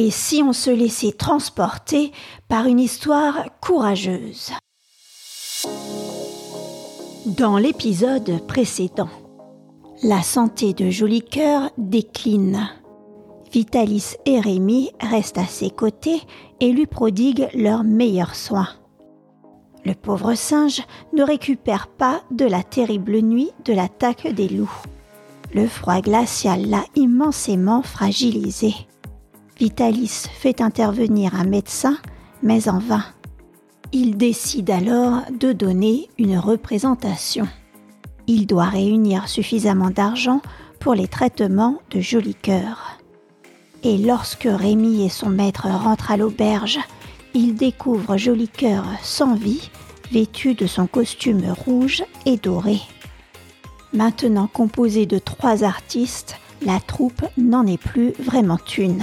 Et si on se laissait transporter par une histoire courageuse Dans l'épisode précédent, la santé de Joli décline. Vitalis et Rémi restent à ses côtés et lui prodiguent leurs meilleurs soins. Le pauvre singe ne récupère pas de la terrible nuit de l'attaque des loups. Le froid glacial l'a immensément fragilisé. Vitalis fait intervenir un médecin, mais en vain. Il décide alors de donner une représentation. Il doit réunir suffisamment d'argent pour les traitements de Joli Cœur. Et lorsque Rémi et son maître rentrent à l'auberge, ils découvrent Joli Cœur sans vie, vêtu de son costume rouge et doré. Maintenant composée de trois artistes, la troupe n'en est plus vraiment une.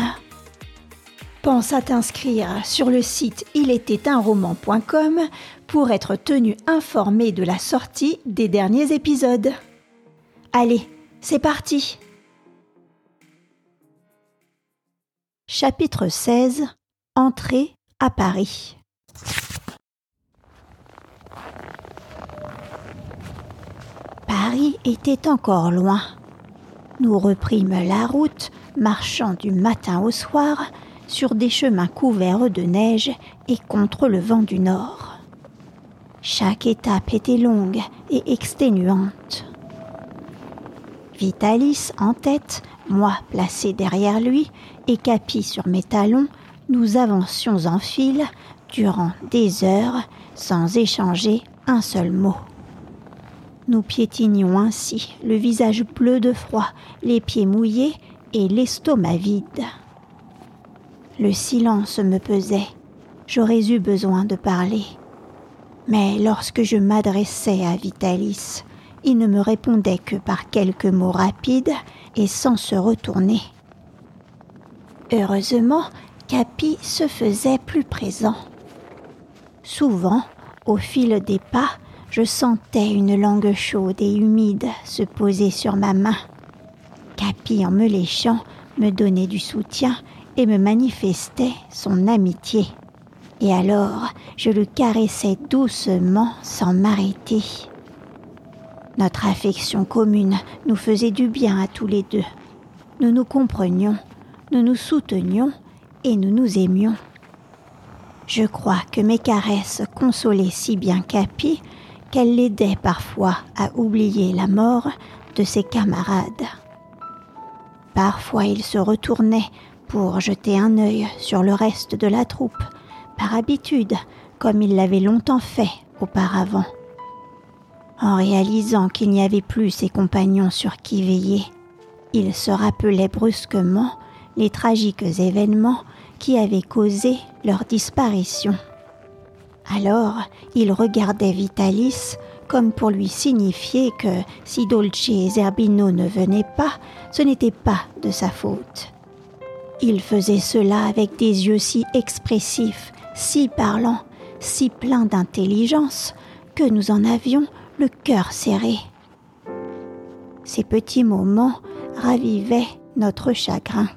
Pense à t'inscrire sur le site roman.com pour être tenu informé de la sortie des derniers épisodes. Allez, c'est parti Chapitre 16 Entrée à Paris Paris était encore loin. Nous reprîmes la route, marchant du matin au soir sur des chemins couverts de neige et contre le vent du nord. Chaque étape était longue et exténuante. Vitalis en tête, moi placé derrière lui et Capi sur mes talons, nous avancions en file durant des heures sans échanger un seul mot. Nous piétinions ainsi, le visage bleu de froid, les pieds mouillés et l'estomac vide. Le silence me pesait. J'aurais eu besoin de parler. Mais lorsque je m'adressais à Vitalis, il ne me répondait que par quelques mots rapides et sans se retourner. Heureusement, Capi se faisait plus présent. Souvent, au fil des pas, je sentais une langue chaude et humide se poser sur ma main. Capi, en me léchant, me donnait du soutien et me manifestait son amitié et alors je le caressais doucement sans m'arrêter. Notre affection commune nous faisait du bien à tous les deux. Nous nous comprenions, nous nous soutenions et nous nous aimions. Je crois que mes caresses consolaient si bien Capi qu'elles l'aidaient parfois à oublier la mort de ses camarades. Parfois il se retournait pour jeter un œil sur le reste de la troupe par habitude, comme il l'avait longtemps fait auparavant. En réalisant qu'il n'y avait plus ses compagnons sur qui veiller, il se rappelait brusquement les tragiques événements qui avaient causé leur disparition. Alors il regardait Vitalis comme pour lui signifier que si Dolce et Zerbino ne venaient pas, ce n'était pas de sa faute. Il faisait cela avec des yeux si expressifs si parlant, si plein d'intelligence, que nous en avions le cœur serré. Ces petits moments ravivaient notre chagrin.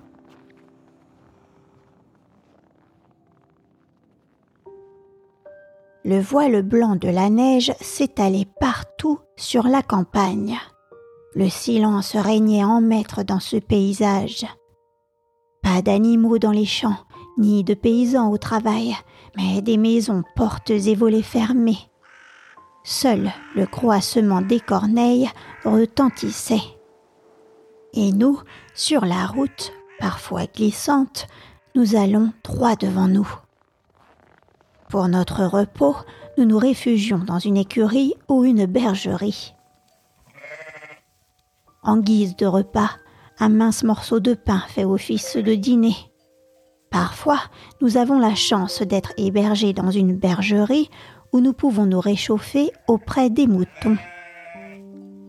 Le voile blanc de la neige s'étalait partout sur la campagne. Le silence régnait en maître dans ce paysage. D'animaux dans les champs, ni de paysans au travail, mais des maisons, portes et volets fermés. Seul le croassement des corneilles retentissait. Et nous, sur la route, parfois glissante, nous allons droit devant nous. Pour notre repos, nous nous réfugions dans une écurie ou une bergerie. En guise de repas, un mince morceau de pain fait office de dîner. Parfois, nous avons la chance d'être hébergés dans une bergerie où nous pouvons nous réchauffer auprès des moutons.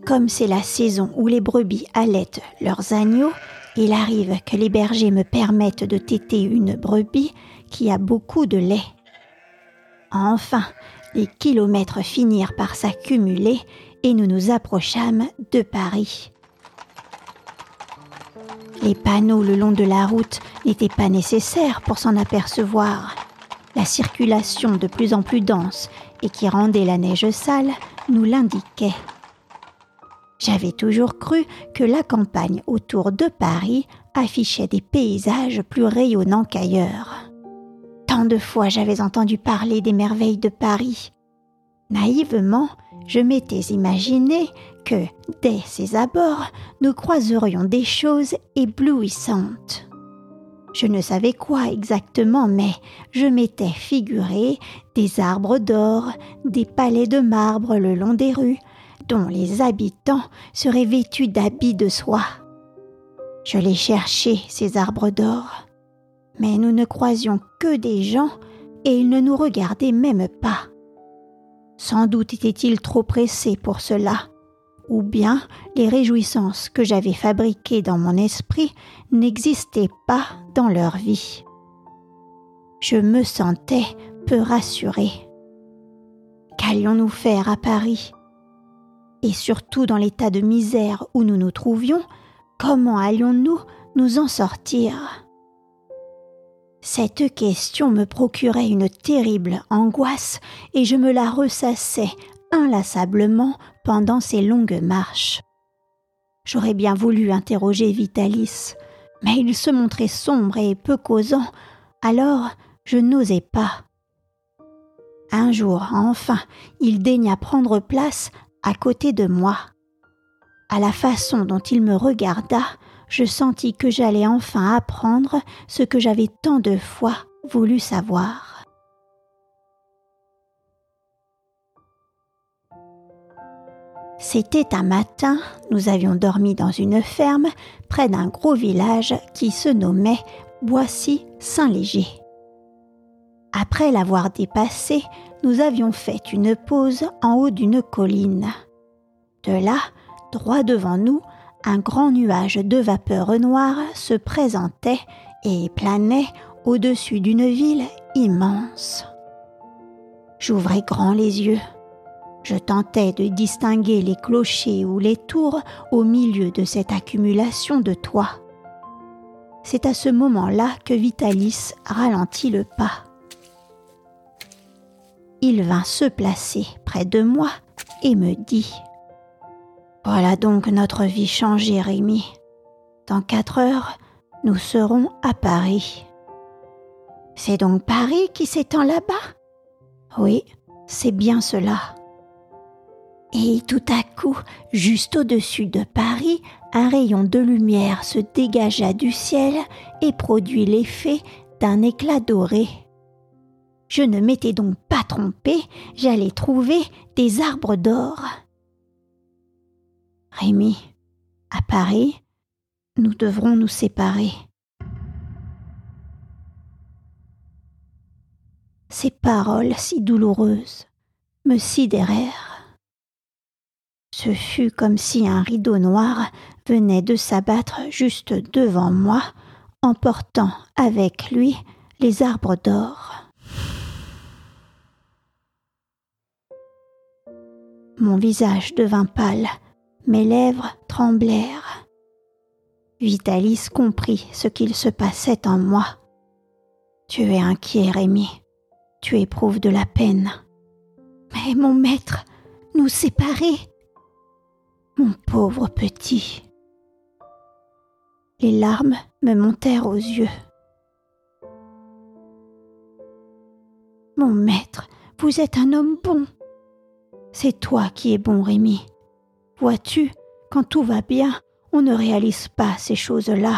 Comme c'est la saison où les brebis allaitent leurs agneaux, il arrive que les bergers me permettent de téter une brebis qui a beaucoup de lait. Enfin, les kilomètres finirent par s'accumuler et nous nous approchâmes de Paris. Les panneaux le long de la route n'étaient pas nécessaires pour s'en apercevoir. La circulation de plus en plus dense et qui rendait la neige sale nous l'indiquait. J'avais toujours cru que la campagne autour de Paris affichait des paysages plus rayonnants qu'ailleurs. Tant de fois j'avais entendu parler des merveilles de Paris. Naïvement, je m'étais imaginé que, dès ses abords, nous croiserions des choses éblouissantes. Je ne savais quoi exactement, mais je m'étais figuré des arbres d'or, des palais de marbre le long des rues, dont les habitants seraient vêtus d'habits de soie. Je les cherchais, ces arbres d'or, mais nous ne croisions que des gens et ils ne nous regardaient même pas. Sans doute étaient-ils trop pressés pour cela, ou bien les réjouissances que j'avais fabriquées dans mon esprit n'existaient pas dans leur vie. Je me sentais peu rassurée. Qu'allions-nous faire à Paris? Et surtout dans l'état de misère où nous nous trouvions, comment allions-nous nous en sortir? Cette question me procurait une terrible angoisse et je me la ressassais inlassablement pendant ces longues marches. J'aurais bien voulu interroger Vitalis, mais il se montrait sombre et peu causant, alors je n'osais pas. Un jour, enfin, il daigna prendre place à côté de moi. À la façon dont il me regarda, je sentis que j'allais enfin apprendre ce que j'avais tant de fois voulu savoir. C'était un matin, nous avions dormi dans une ferme près d'un gros village qui se nommait Boissy-Saint-Léger. Après l'avoir dépassé, nous avions fait une pause en haut d'une colline. De là, droit devant nous, un grand nuage de vapeur noire se présentait et planait au-dessus d'une ville immense. J'ouvrais grand les yeux. Je tentais de distinguer les clochers ou les tours au milieu de cette accumulation de toits. C'est à ce moment-là que Vitalis ralentit le pas. Il vint se placer près de moi et me dit Voilà donc notre vie changée, Rémi. Dans quatre heures, nous serons à Paris. C'est donc Paris qui s'étend là-bas? Oui, c'est bien cela. Et tout à coup, juste au-dessus de Paris, un rayon de lumière se dégagea du ciel et produit l'effet d'un éclat doré. Je ne m'étais donc pas trompé, j'allais trouver des arbres d'or. Rémi, à Paris, nous devrons nous séparer. Ces paroles si douloureuses me sidérèrent. Ce fut comme si un rideau noir venait de s'abattre juste devant moi, emportant avec lui les arbres d'or. Mon visage devint pâle, mes lèvres tremblèrent. Vitalis comprit ce qu'il se passait en moi. Tu es inquiet, Rémi. Tu éprouves de la peine. Mais mon maître, nous séparer, mon pauvre petit. Les larmes me montèrent aux yeux. Mon maître, vous êtes un homme bon. C'est toi qui es bon, Rémi. Vois-tu, quand tout va bien, on ne réalise pas ces choses-là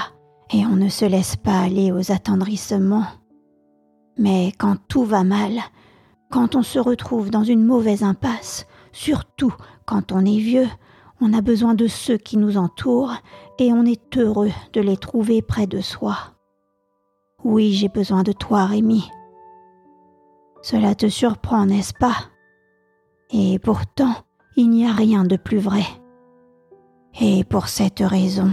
et on ne se laisse pas aller aux attendrissements. Mais quand tout va mal, quand on se retrouve dans une mauvaise impasse, surtout quand on est vieux, on a besoin de ceux qui nous entourent et on est heureux de les trouver près de soi. Oui, j'ai besoin de toi, Rémi. Cela te surprend, n'est-ce pas? Et pourtant, il n'y a rien de plus vrai. Et pour cette raison,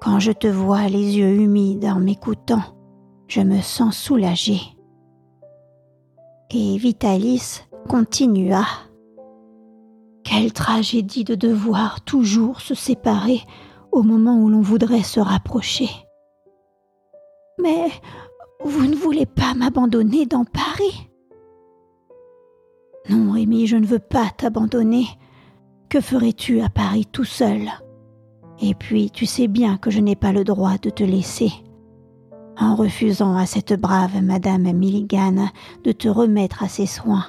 quand je te vois les yeux humides en m'écoutant, je me sens soulagée. Et Vitalis continua. Quelle tragédie de devoir toujours se séparer au moment où l'on voudrait se rapprocher. Mais vous ne voulez pas m'abandonner dans Paris? Non, Rémi, je ne veux pas t'abandonner. Que ferais-tu à Paris tout seul? Et puis, tu sais bien que je n'ai pas le droit de te laisser. En refusant à cette brave Madame Milligan de te remettre à ses soins,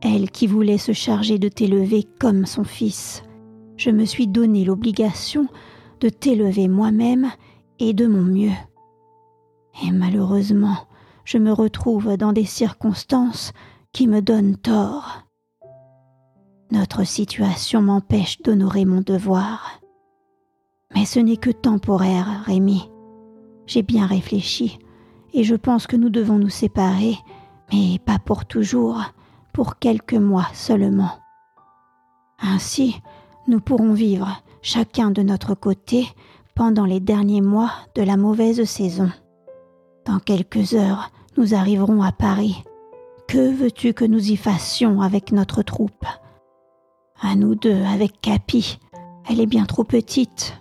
elle qui voulait se charger de t'élever comme son fils, je me suis donné l'obligation de t'élever moi-même et de mon mieux. Et malheureusement, je me retrouve dans des circonstances qui me donnent tort. Notre situation m'empêche d'honorer mon devoir. Mais ce n'est que temporaire, Rémi. J'ai bien réfléchi, et je pense que nous devons nous séparer, mais pas pour toujours, pour quelques mois seulement. Ainsi, nous pourrons vivre chacun de notre côté pendant les derniers mois de la mauvaise saison. Dans quelques heures, nous arriverons à Paris. Que veux-tu que nous y fassions avec notre troupe? À nous deux, avec Capi. Elle est bien trop petite.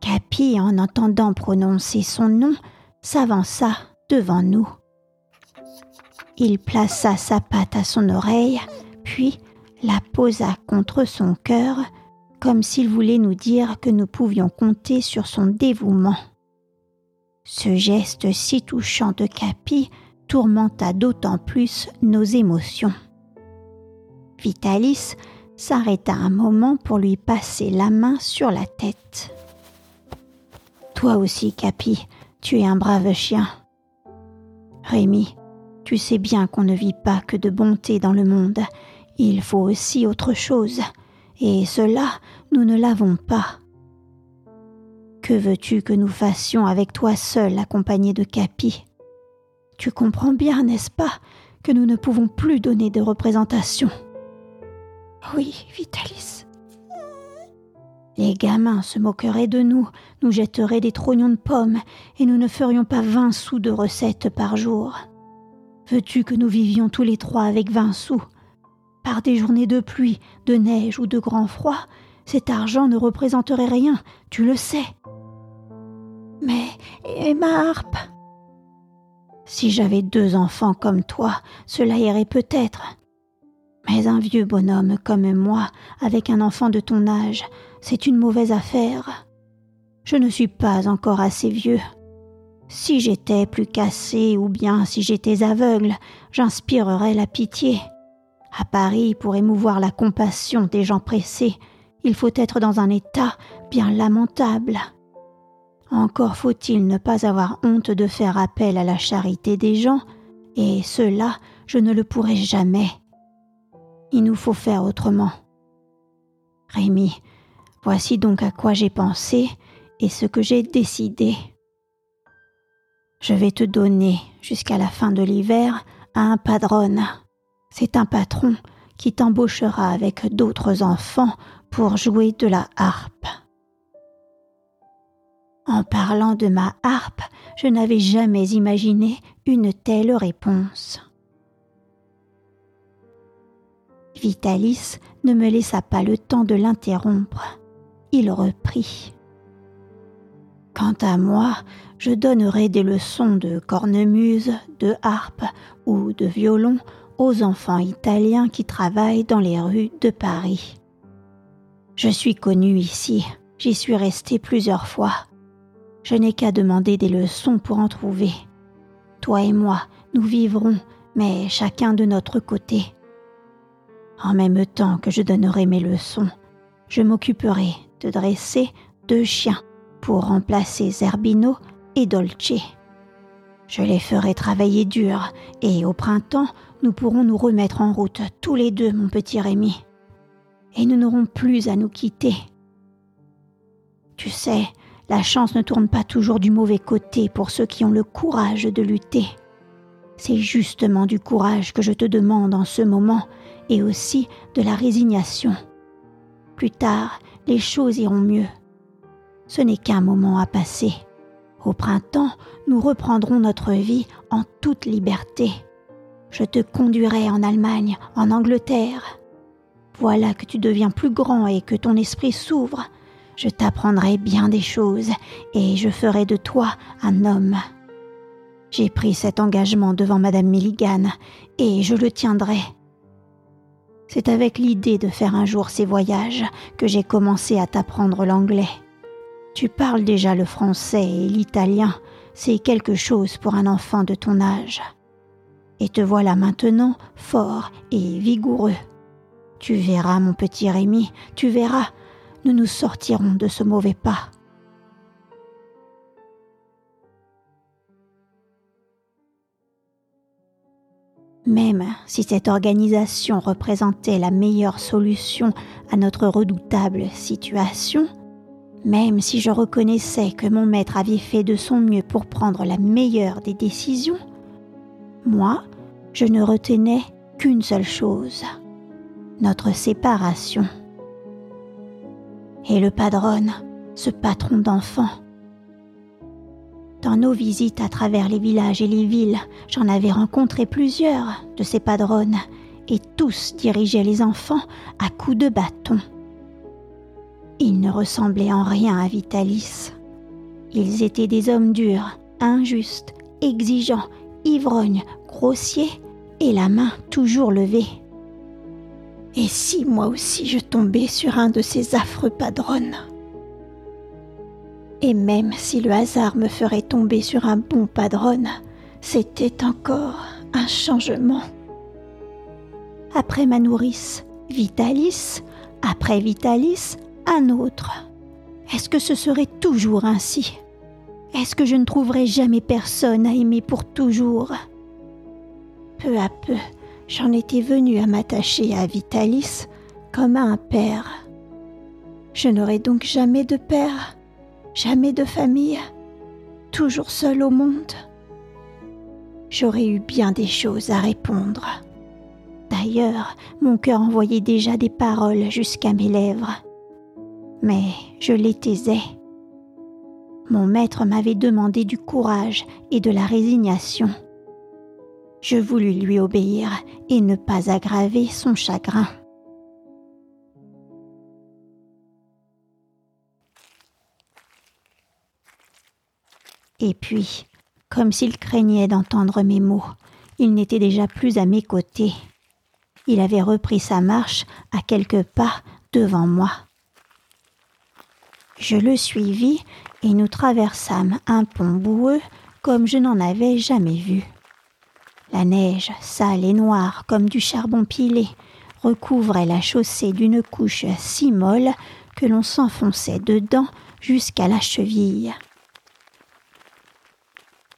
Capi, en entendant prononcer son nom, s'avança devant nous. Il plaça sa patte à son oreille, puis la posa contre son cœur, comme s'il voulait nous dire que nous pouvions compter sur son dévouement. Ce geste si touchant de Capi tourmenta d'autant plus nos émotions. Vitalis s'arrêta un moment pour lui passer la main sur la tête. Toi aussi, Capi, tu es un brave chien. Rémi, tu sais bien qu'on ne vit pas que de bonté dans le monde, il faut aussi autre chose, et cela, nous ne l'avons pas. Que veux-tu que nous fassions avec toi seul accompagné de Capi? Tu comprends bien, n'est-ce pas, que nous ne pouvons plus donner de représentation Oui, Vitalis. Les gamins se moqueraient de nous, nous jetteraient des trognons de pommes, et nous ne ferions pas vingt sous de recettes par jour. Veux-tu que nous vivions tous les trois avec vingt sous? Par des journées de pluie, de neige ou de grand froid, cet argent ne représenterait rien, tu le sais. Mais et ma harpe? Si j'avais deux enfants comme toi, cela irait peut-être. Mais un vieux bonhomme comme moi, avec un enfant de ton âge, c'est une mauvaise affaire. Je ne suis pas encore assez vieux. Si j'étais plus cassé ou bien si j'étais aveugle, j'inspirerais la pitié. À Paris, pour émouvoir la compassion des gens pressés, il faut être dans un état bien lamentable. Encore faut-il ne pas avoir honte de faire appel à la charité des gens, et cela, je ne le pourrai jamais. Il nous faut faire autrement. Rémi, voici donc à quoi j'ai pensé et ce que j'ai décidé. Je vais te donner, jusqu'à la fin de l'hiver, un padrone. C'est un patron qui t'embauchera avec d'autres enfants pour jouer de la harpe. En parlant de ma harpe, je n'avais jamais imaginé une telle réponse. Vitalis ne me laissa pas le temps de l'interrompre. Il reprit. Quant à moi, je donnerai des leçons de cornemuse, de harpe ou de violon aux enfants italiens qui travaillent dans les rues de Paris. Je suis connu ici, j'y suis resté plusieurs fois. Je n'ai qu'à demander des leçons pour en trouver. Toi et moi, nous vivrons, mais chacun de notre côté. En même temps que je donnerai mes leçons, je m'occuperai de dresser deux chiens pour remplacer Zerbino et Dolce. Je les ferai travailler dur, et au printemps, nous pourrons nous remettre en route tous les deux, mon petit Rémi. Et nous n'aurons plus à nous quitter. Tu sais, la chance ne tourne pas toujours du mauvais côté pour ceux qui ont le courage de lutter. C'est justement du courage que je te demande en ce moment, et aussi de la résignation. Plus tard, les choses iront mieux. Ce n'est qu'un moment à passer. Au printemps, nous reprendrons notre vie en toute liberté. Je te conduirai en Allemagne, en Angleterre. Voilà que tu deviens plus grand et que ton esprit s'ouvre. Je t'apprendrai bien des choses et je ferai de toi un homme. J'ai pris cet engagement devant Madame Milligan et je le tiendrai. C'est avec l'idée de faire un jour ces voyages que j'ai commencé à t'apprendre l'anglais. Tu parles déjà le français et l'italien, c'est quelque chose pour un enfant de ton âge. Et te voilà maintenant fort et vigoureux. Tu verras, mon petit Rémi, tu verras, nous nous sortirons de ce mauvais pas. Même si cette organisation représentait la meilleure solution à notre redoutable situation, même si je reconnaissais que mon maître avait fait de son mieux pour prendre la meilleure des décisions, moi, je ne retenais qu'une seule chose, notre séparation. Le padrone, ce patron d'enfants, dans nos visites à travers les villages et les villes, j'en avais rencontré plusieurs de ces padrones, et tous dirigeaient les enfants à coups de bâton. Ils ne ressemblaient en rien à Vitalis. Ils étaient des hommes durs, injustes, exigeants, ivrognes, grossiers, et la main toujours levée. Et si moi aussi je tombais sur un de ces affreux padrones? Et même si le hasard me ferait tomber sur un bon padrone, c'était encore un changement. Après ma nourrice, Vitalis, après Vitalis, un autre. Est-ce que ce serait toujours ainsi? Est-ce que je ne trouverais jamais personne à aimer pour toujours? Peu à peu, j'en étais venue à m'attacher à Vitalis comme à un père. Je n'aurai donc jamais de père jamais de famille, toujours seul au monde. J'aurais eu bien des choses à répondre. D'ailleurs, mon cœur envoyait déjà des paroles jusqu'à mes lèvres. Mais je les taisais. Mon maître m'avait demandé du courage et de la résignation. Je voulus lui obéir et ne pas aggraver son chagrin. Et puis, comme s'il craignait d'entendre mes mots, il n'était déjà plus à mes côtés. Il avait repris sa marche à quelques pas devant moi. Je le suivis et nous traversâmes un pont boueux comme je n'en avais jamais vu. La neige, sale et noire comme du charbon pilé, recouvrait la chaussée d'une couche si molle que l'on s'enfonçait dedans jusqu'à la cheville.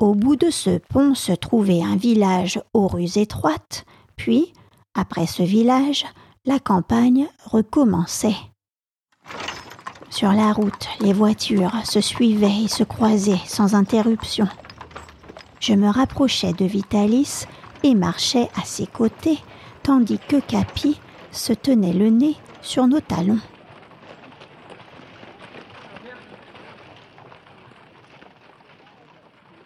Au bout de ce pont se trouvait un village aux rues étroites, puis, après ce village, la campagne recommençait. Sur la route, les voitures se suivaient et se croisaient sans interruption. Je me rapprochais de Vitalis et marchais à ses côtés, tandis que Capi se tenait le nez sur nos talons.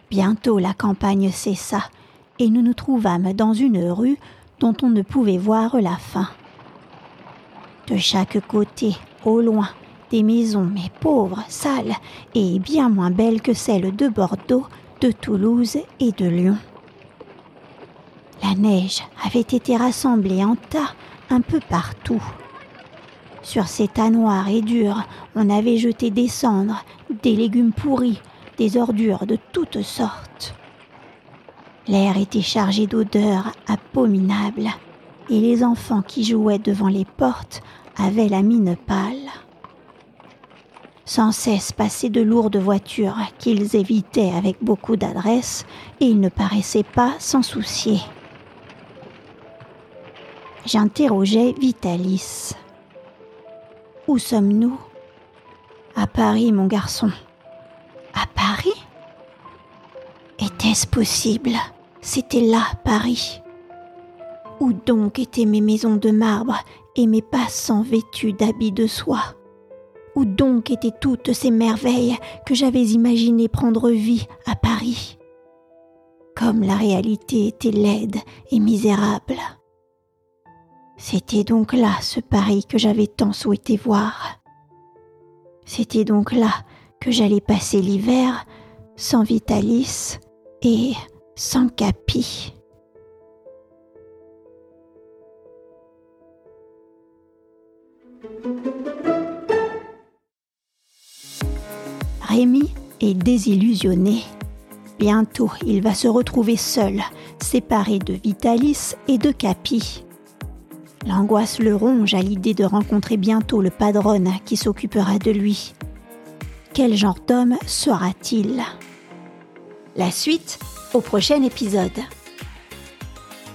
Bientôt la campagne cessa, et nous nous trouvâmes dans une rue dont on ne pouvait voir la fin. De chaque côté, au loin, des maisons, mais pauvres, sales, et bien moins belles que celles de Bordeaux, de Toulouse et de Lyon. La neige avait été rassemblée en tas un peu partout. Sur ces tas noirs et durs, on avait jeté des cendres, des légumes pourris, des ordures de toutes sortes. L'air était chargé d'odeurs abominables, et les enfants qui jouaient devant les portes avaient la mine pâle. Sans cesse passaient de lourdes voitures qu'ils évitaient avec beaucoup d'adresse, et ils ne paraissaient pas s'en soucier. J'interrogeais Vitalis. Où sommes-nous? À Paris, mon garçon. À Paris? Était-ce possible? C'était là, Paris. Où donc étaient mes maisons de marbre et mes passants vêtus d'habits de soie? Où donc étaient toutes ces merveilles que j'avais imaginé prendre vie à Paris? Comme la réalité était laide et misérable. C'était donc là ce Paris que j'avais tant souhaité voir. C'était donc là que j'allais passer l'hiver sans Vitalis et sans Capi. Rémi est désillusionné. Bientôt, il va se retrouver seul, séparé de Vitalis et de Capi. L'angoisse le ronge à l'idée de rencontrer bientôt le padrone qui s'occupera de lui. Quel genre d'homme sera-t-il? La suite au prochain épisode.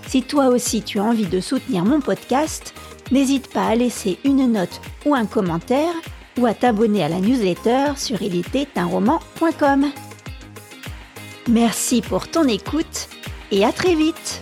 Si toi aussi tu as envie de soutenir mon podcast, n'hésite pas à laisser une note ou un commentaire ou à t'abonner à la newsletter sur ilétait-un-roman.com. Merci pour ton écoute et à très vite